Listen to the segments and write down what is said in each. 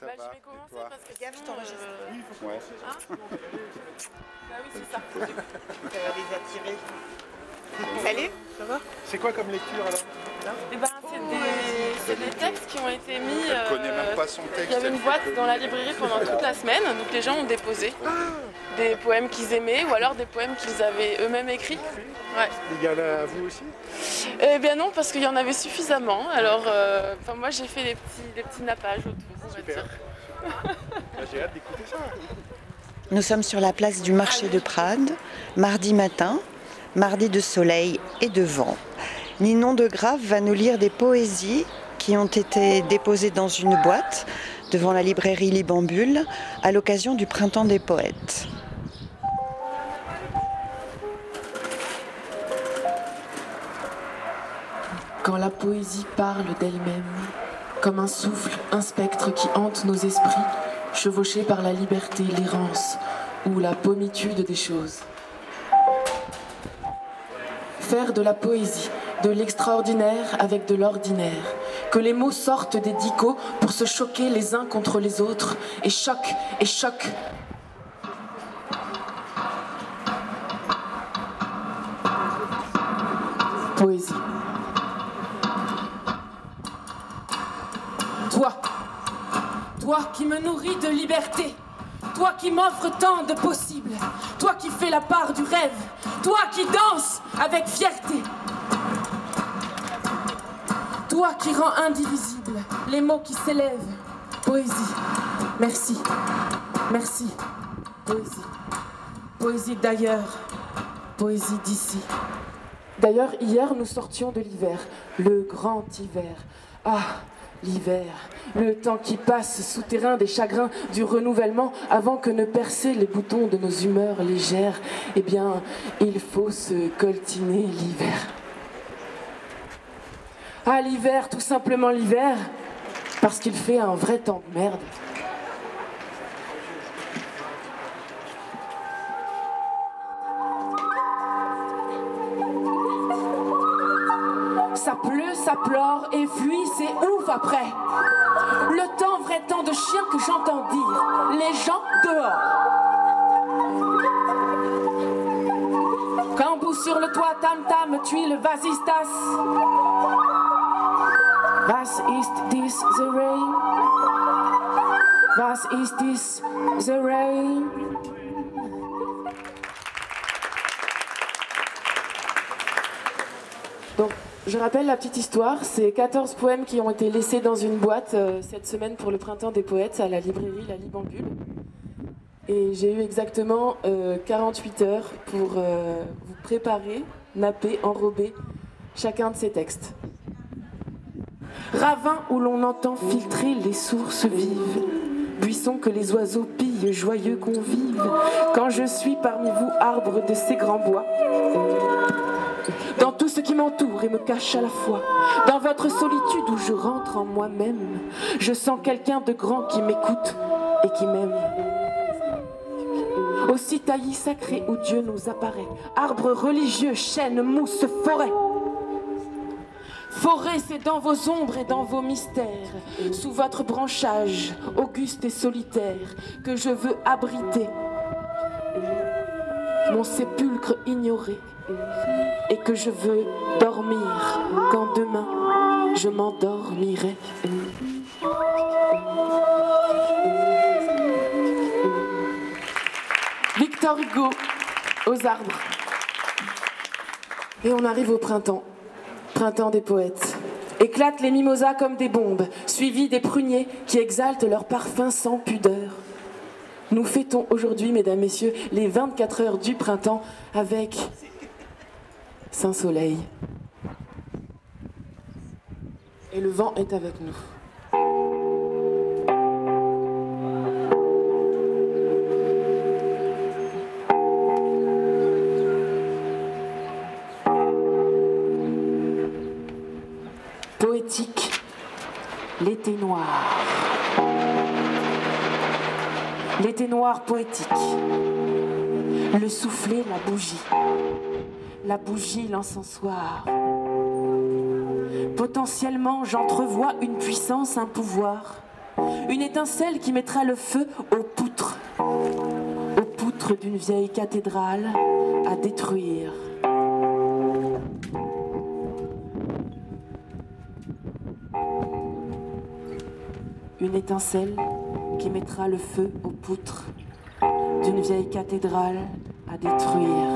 Ça Bah, va, je vais commencer toi parce que Gaffe, sinon, t'enregistres. euh, Ouais. Bah oui, c'est ça. Ça va les attirer. Salut Ça va? C'est quoi comme lecture alors? Et ben, c'est des, c'est des textes qui ont été mis. Elle connaît euh, même pas son texte. Il y avait une boîte dans la librairie pendant toute la semaine, donc les gens ont déposé des poèmes qu'ils aimaient ou alors des poèmes qu'ils avaient eux-mêmes écrits. Ouais. Il y en a à vous aussi? Eh bien non, parce qu'il y en avait suffisamment. Alors, euh, enfin, moi j'ai fait des petits, des petits nappages autour, on va Super. dire. Bah, J'ai hâte d'écouter ça. Nous sommes sur la place du marché de Prades, mardi matin, mardi de soleil et de vent. Ninon de Grave va nous lire des poésies qui ont été déposées dans une boîte devant la librairie Libambule à l'occasion du printemps des poètes. Quand la poésie parle d'elle-même, comme un souffle, un spectre qui hante nos esprits, chevauchés par la liberté, l'errance ou la pommitude des choses. Faire de la poésie, de l'extraordinaire avec de l'ordinaire, que les mots sortent des dicots pour se choquer les uns contre les autres, et choc, et choc. Poésie. Toi qui me nourris de liberté, toi qui m'offres tant de possibles, toi qui fais la part du rêve, toi qui danses avec fierté, toi qui rends indivisible les mots qui s'élèvent. Poésie, merci, merci, poésie, poésie d'ailleurs, poésie d'ici. D'ailleurs, hier, nous sortions de l'hiver, le grand hiver. Ah, l'hiver, le temps qui passe souterrain des chagrins du renouvellement avant que ne percer les boutons de nos humeurs légères. Eh bien, il faut se coltiner l'hiver. Ah, l'hiver, tout simplement l'hiver, parce qu'il fait un vrai temps de merde. Pleure et fuit, c'est ouf après. Le temps, vrai temps de chien que j'entends dire. Les gens dehors. Cambou sur le toit, tam tam, tuile, vasistas. Was ist this the rain? Was ist this the rain? Je rappelle la petite histoire. C'est 14 poèmes qui ont été laissés dans une boîte euh, cette semaine pour le printemps des poètes à la librairie La Libambule. Et j'ai eu exactement euh, 48 heures pour euh, vous préparer, napper, enrober chacun de ces textes. Ravin où l'on entend filtrer les sources vives. Buisson que les oiseaux pillent, joyeux convives. Quand je suis parmi vous, arbre de ces grands bois dans tout ce qui m'entoure et me cache à la fois, dans votre solitude où je rentre en moi-même, je sens quelqu'un de grand qui m'écoute et qui m'aime. Aussi taillis sacré où Dieu nous apparaît, arbre religieux, chêne, mousse, forêt. Forêt, c'est dans vos ombres et dans vos mystères, sous votre branchage, auguste et solitaire, que je veux abriter mon sépulcre ignoré, et que je veux dormir quand demain je m'endormirai. Victor Hugo aux arbres. Et on arrive au printemps, printemps des poètes. Éclatent les mimosas comme des bombes, suivis des pruniers qui exaltent leur parfum sans pudeur. Nous fêtons aujourd'hui, mesdames, messieurs, les 24 heures du printemps avec Saint-Soleil. Et le vent est avec nous. Poétique, l'été noir. L'été noir poétique. Le soufflet, la bougie. La bougie, l'encensoir. Potentiellement, j'entrevois une puissance, un pouvoir. Une étincelle qui mettra le feu aux poutres, aux poutres d'une vieille cathédrale à détruire. Une étincelle qui mettra le feu aux poutres d'une vieille cathédrale à détruire.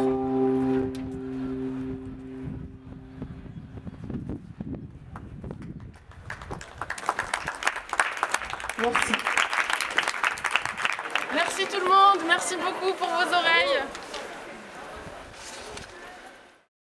Merci. Merci tout le monde, merci beaucoup pour vos oreilles.